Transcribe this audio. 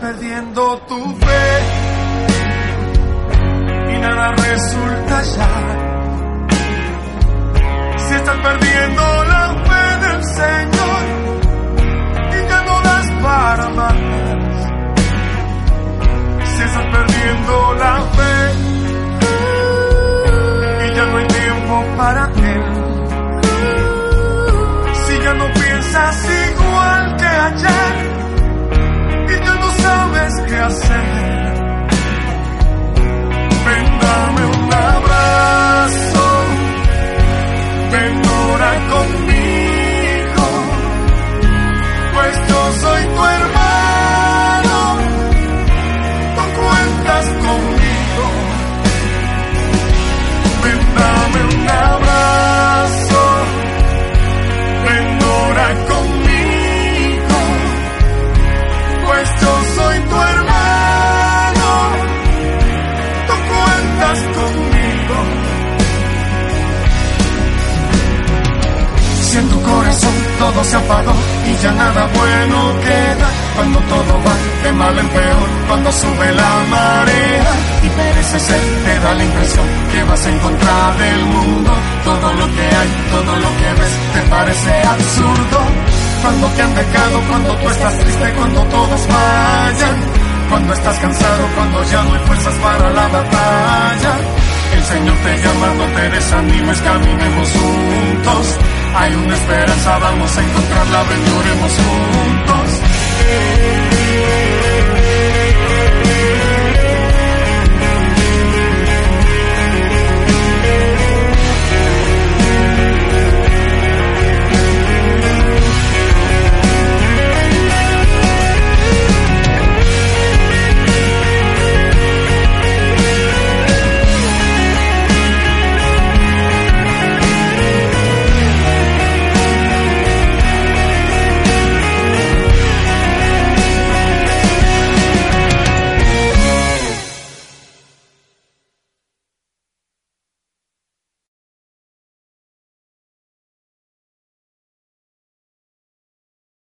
perdiendo tu fe y nada resulta ya. Si estás perdiendo corazón todo se apagó y ya nada bueno queda, cuando todo va de mal en peor, cuando sube la marea y pereces ser, te da la impresión que vas en contra del mundo. Todo lo que hay, todo lo que ves, te parece absurdo. Cuando te han dejado, cuando tú estás triste, cuando todos vayan, cuando estás cansado, cuando ya no hay fuerzas para la batalla. El Señor te llama, no te desanimes, caminemos juntos. Hay una esperanza, vamos a encontrarla, ven, lloremos juntos.